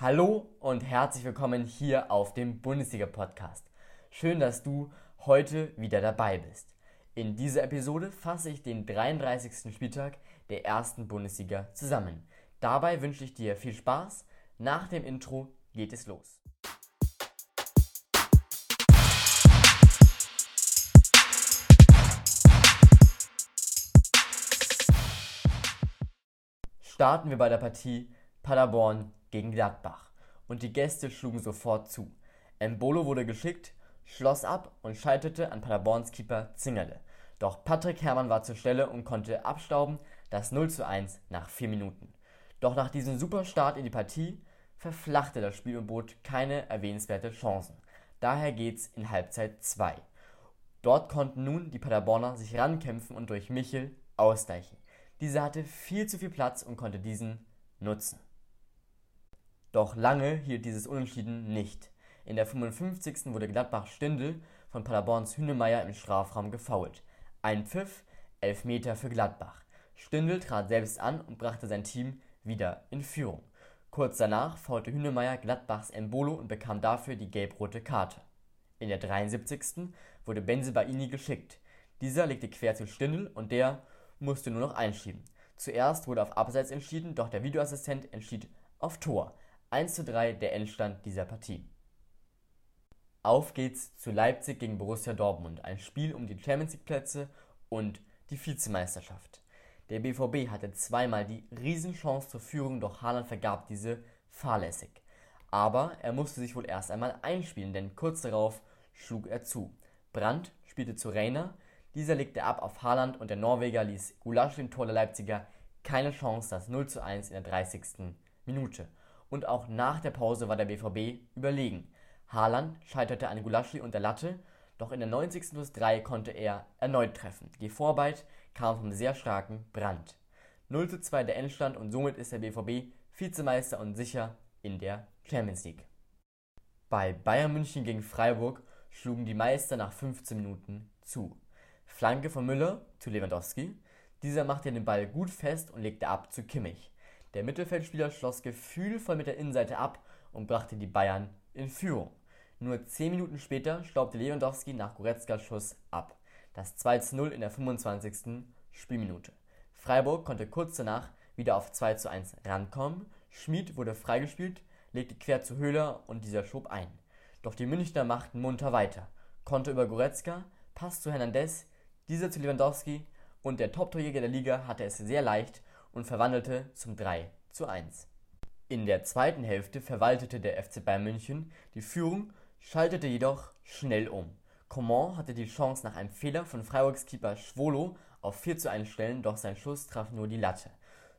Hallo und herzlich willkommen hier auf dem Bundesliga-Podcast. Schön, dass du heute wieder dabei bist. In dieser Episode fasse ich den 33. Spieltag der ersten Bundesliga zusammen. Dabei wünsche ich dir viel Spaß. Nach dem Intro geht es los. Starten wir bei der Partie Paderborn gegen Gladbach und die Gäste schlugen sofort zu. Embolo wurde geschickt, schloss ab und scheiterte an Paderborns Keeper Zingerle. Doch Patrick Herrmann war zur Stelle und konnte abstauben, das 0 zu 1 nach 4 Minuten. Doch nach diesem super Start in die Partie verflachte das Spiel und bot keine erwähnenswerte Chancen. Daher geht's in Halbzeit 2. Dort konnten nun die Paderborner sich rankämpfen und durch Michel ausgleichen. Dieser hatte viel zu viel Platz und konnte diesen nutzen. Doch lange hielt dieses Unentschieden nicht. In der 55. wurde Gladbach Stindl von Paderborns Hünemeyer im Strafraum gefoult. Ein Pfiff, Elfmeter für Gladbach. Stindl trat selbst an und brachte sein Team wieder in Führung. Kurz danach faulte Hünemeyer Gladbachs Embolo und bekam dafür die gelb-rote Karte. In der 73. wurde Benzebaini geschickt. Dieser legte quer zu Stindl und der musste nur noch einschieben. Zuerst wurde auf Abseits entschieden, doch der Videoassistent entschied auf Tor. 1 zu 3 der Endstand dieser Partie. Auf geht's zu Leipzig gegen Borussia Dortmund, ein Spiel um die Champions League Plätze und die Vizemeisterschaft. Der BVB hatte zweimal die Riesenchance zur Führung, doch Haaland vergab diese fahrlässig. Aber er musste sich wohl erst einmal einspielen, denn kurz darauf schlug er zu. Brandt spielte zu Reiner, dieser legte ab auf Haaland und der Norweger ließ Gulasch dem Tor der Leipziger keine Chance, das 0 zu 1 in der 30. Minute und auch nach der Pause war der BVB überlegen. Haaland scheiterte an Gulaschi und der Latte, doch in der 90. plus 3 konnte er erneut treffen. Die Vorarbeit kam vom sehr starken Brand. 0 zu 2 der Endstand und somit ist der BVB Vizemeister und sicher in der Champions League. Bei Bayern München gegen Freiburg schlugen die Meister nach 15 Minuten zu. Flanke von Müller zu Lewandowski. Dieser machte den Ball gut fest und legte ab zu Kimmich. Der Mittelfeldspieler schloss gefühlvoll mit der Innenseite ab und brachte die Bayern in Führung. Nur 10 Minuten später staubte Lewandowski nach Goretzkas Schuss ab. Das 2 zu 0 in der 25. Spielminute. Freiburg konnte kurz danach wieder auf 2 zu 1 rankommen. Schmid wurde freigespielt, legte quer zu Höhler und dieser schob ein. Doch die Münchner machten munter weiter. Konnte über Goretzka, Pass zu Hernandez, dieser zu Lewandowski und der Top-Torjäger der Liga hatte es sehr leicht und verwandelte zum 3 zu 1. In der zweiten Hälfte verwaltete der FC Bayern München die Führung, schaltete jedoch schnell um. Coman hatte die Chance nach einem Fehler von Freiburgs Keeper Schwolo auf 4 zu 1 stellen, doch sein Schuss traf nur die Latte.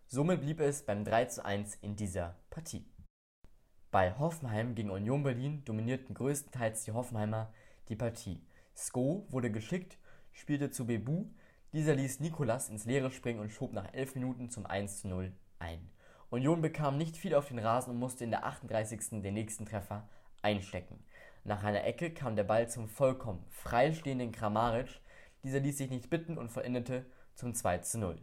Somit blieb es beim 3 zu 1 in dieser Partie. Bei Hoffenheim gegen Union Berlin dominierten größtenteils die Hoffenheimer die Partie. Sko wurde geschickt, spielte zu Bebu, dieser ließ Nikolas ins Leere springen und schob nach 11 Minuten zum 1 zu 0 ein. Union bekam nicht viel auf den Rasen und musste in der 38. den nächsten Treffer einstecken. Nach einer Ecke kam der Ball zum vollkommen freistehenden Kramaric. Dieser ließ sich nicht bitten und vollendete zum 2 zu 0.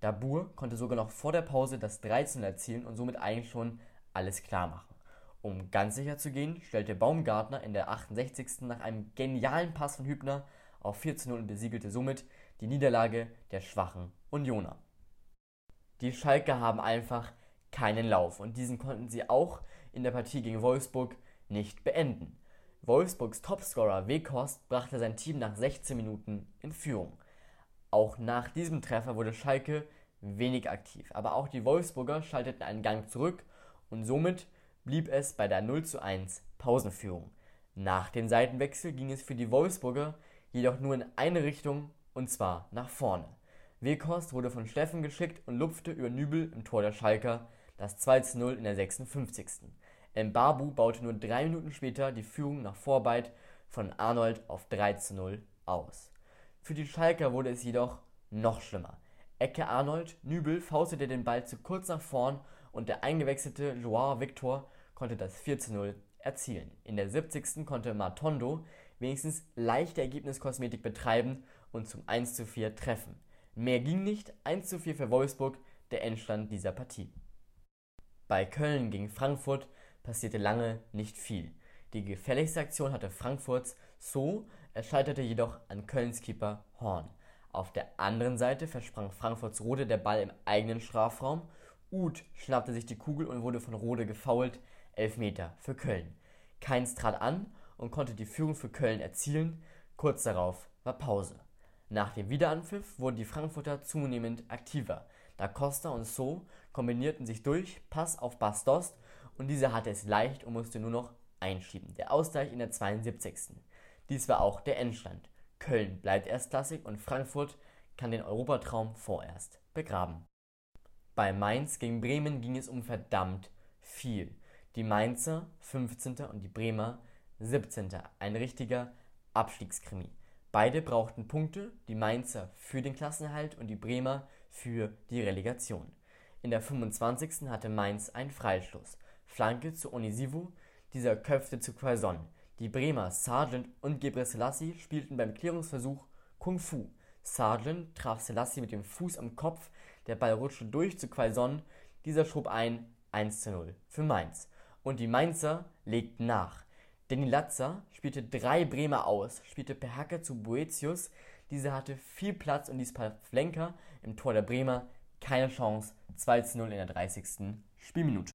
Dabur konnte sogar noch vor der Pause das 13 erzielen und somit eigentlich schon alles klar machen. Um ganz sicher zu gehen, stellte Baumgartner in der 68. nach einem genialen Pass von Hübner auf 4 zu 0 und besiegelte somit die Niederlage der schwachen Unioner. Die Schalke haben einfach keinen Lauf und diesen konnten sie auch in der Partie gegen Wolfsburg nicht beenden. Wolfsburgs Topscorer Wekost brachte sein Team nach 16 Minuten in Führung. Auch nach diesem Treffer wurde Schalke wenig aktiv, aber auch die Wolfsburger schalteten einen Gang zurück und somit blieb es bei der 0 zu 1 Pausenführung. Nach dem Seitenwechsel ging es für die Wolfsburger jedoch nur in eine Richtung und zwar nach vorne. Weghorst wurde von Steffen geschickt und lupfte über Nübel im Tor der Schalker das 2 zu 0 in der 56. Mbabu baute nur drei Minuten später die Führung nach Vorarbeit von Arnold auf 3 zu 0 aus. Für die Schalker wurde es jedoch noch schlimmer. Ecke Arnold, Nübel faustete den Ball zu kurz nach vorn und der eingewechselte Joao Victor konnte das 4 zu 0 erzielen. In der 70. konnte Matondo wenigstens leichte Ergebniskosmetik betreiben und zum 1 zu 4 treffen. Mehr ging nicht, 1 zu 4 für Wolfsburg, der Endstand dieser Partie. Bei Köln gegen Frankfurt passierte lange nicht viel. Die gefährlichste Aktion hatte Frankfurts So, er scheiterte jedoch an Kölns Keeper Horn. Auf der anderen Seite versprang Frankfurts Rode der Ball im eigenen Strafraum. Uth schnappte sich die Kugel und wurde von Rode gefoult. Elfmeter für Köln. Keins trat an und konnte die Führung für Köln erzielen. Kurz darauf war Pause. Nach dem Wiederanpfiff wurden die Frankfurter zunehmend aktiver. Da Costa und So kombinierten sich durch, Pass auf Bastos und dieser hatte es leicht und musste nur noch einschieben. Der Ausgleich in der 72. Dies war auch der Endstand. Köln bleibt erstklassig und Frankfurt kann den Europatraum vorerst begraben. Bei Mainz gegen Bremen ging es um verdammt viel. Die Mainzer 15. und die Bremer 17. Ein richtiger Abstiegskrimi. Beide brauchten Punkte, die Mainzer für den Klassenerhalt und die Bremer für die Relegation. In der 25. hatte Mainz einen Freistoß. Flanke zu Onisivo, dieser köpfte zu Quaison. Die Bremer Sargent und Gebre Selassie spielten beim Klärungsversuch Kung Fu. Sargent traf Selassie mit dem Fuß am Kopf, der Ball rutschte durch zu Quaison, dieser schob ein 1 zu 0 für Mainz. Und die Mainzer legten nach. Danny Latzer spielte drei Bremer aus, spielte per Hacke zu Boetius, dieser hatte viel Platz und ließ Pavlenka im Tor der Bremer keine Chance, 2 zu 0 in der 30. Spielminute.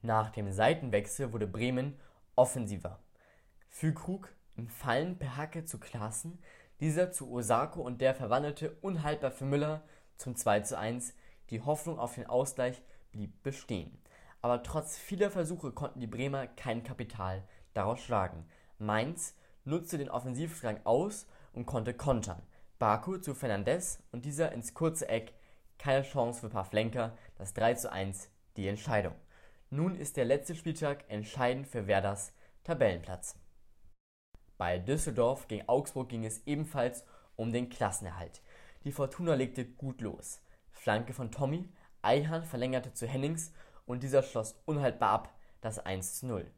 Nach dem Seitenwechsel wurde Bremen offensiver. Füllkrug im Fallen per Hacke zu Klaassen, dieser zu Osako und der verwandelte unhaltbar für Müller zum 2 zu 1. Die Hoffnung auf den Ausgleich blieb bestehen. Aber trotz vieler Versuche konnten die Bremer kein Kapital daraus schlagen. Mainz nutzte den Offensivdrang aus und konnte kontern. Baku zu Fernandes und dieser ins kurze Eck. Keine Chance für Pavlenka, das 3 zu 1 die Entscheidung. Nun ist der letzte Spieltag entscheidend für Werders Tabellenplatz. Bei Düsseldorf gegen Augsburg ging es ebenfalls um den Klassenerhalt. Die Fortuna legte gut los. Flanke von Tommy, Eihahn verlängerte zu Hennings und dieser schloss unhaltbar ab das 1 zu 0.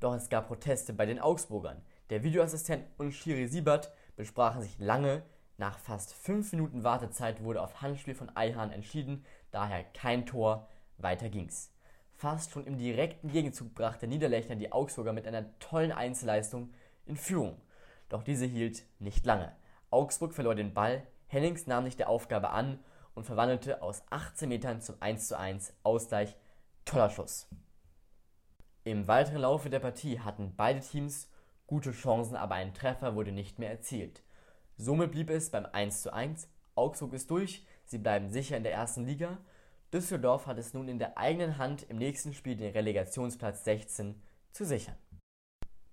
Doch es gab Proteste bei den Augsburgern. Der Videoassistent und Schiri Siebert besprachen sich lange. Nach fast 5 Minuten Wartezeit wurde auf Handspiel von Eihahn entschieden, daher kein Tor, weiter ging's. Fast schon im direkten Gegenzug brachte Niederlechner die Augsburger mit einer tollen Einzelleistung in Führung. Doch diese hielt nicht lange. Augsburg verlor den Ball, Hennings nahm sich der Aufgabe an und verwandelte aus 18 Metern zum 1:1 Ausgleich. Toller Schuss. Im weiteren Laufe der Partie hatten beide Teams gute Chancen, aber ein Treffer wurde nicht mehr erzielt. Somit blieb es beim 1:1. Augsburg ist durch, sie bleiben sicher in der ersten Liga Düsseldorf hat es nun in der eigenen Hand, im nächsten Spiel den Relegationsplatz 16 zu sichern.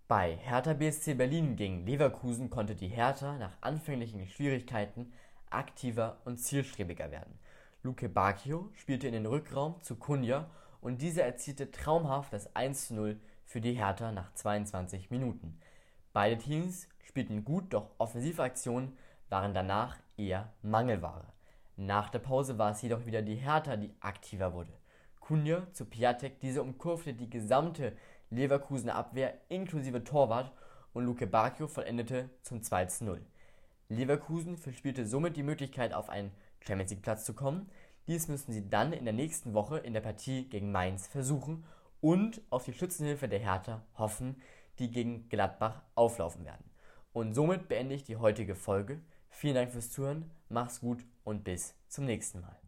Bei Hertha BSC Berlin gegen Leverkusen konnte die Hertha nach anfänglichen Schwierigkeiten aktiver und zielstrebiger werden. Luke Bacchio spielte in den Rückraum zu Kunja und dieser erzielte traumhaft das 1 0 für die Hertha nach 22 Minuten. Beide Teams spielten gut, doch offensive Aktionen waren danach eher Mangelware. Nach der Pause war es jedoch wieder die Hertha, die aktiver wurde. Kunja zu Piatek, diese umkurfte die gesamte Leverkusener Abwehr inklusive Torwart und Luke Bacchio vollendete zum 2-0. Leverkusen verspielte somit die Möglichkeit, auf einen Champions League Platz zu kommen. Dies müssen sie dann in der nächsten Woche in der Partie gegen Mainz versuchen und auf die Schützenhilfe der Hertha hoffen, die gegen Gladbach auflaufen werden. Und somit beende ich die heutige Folge. Vielen Dank fürs Zuhören, mach's gut und bis zum nächsten Mal.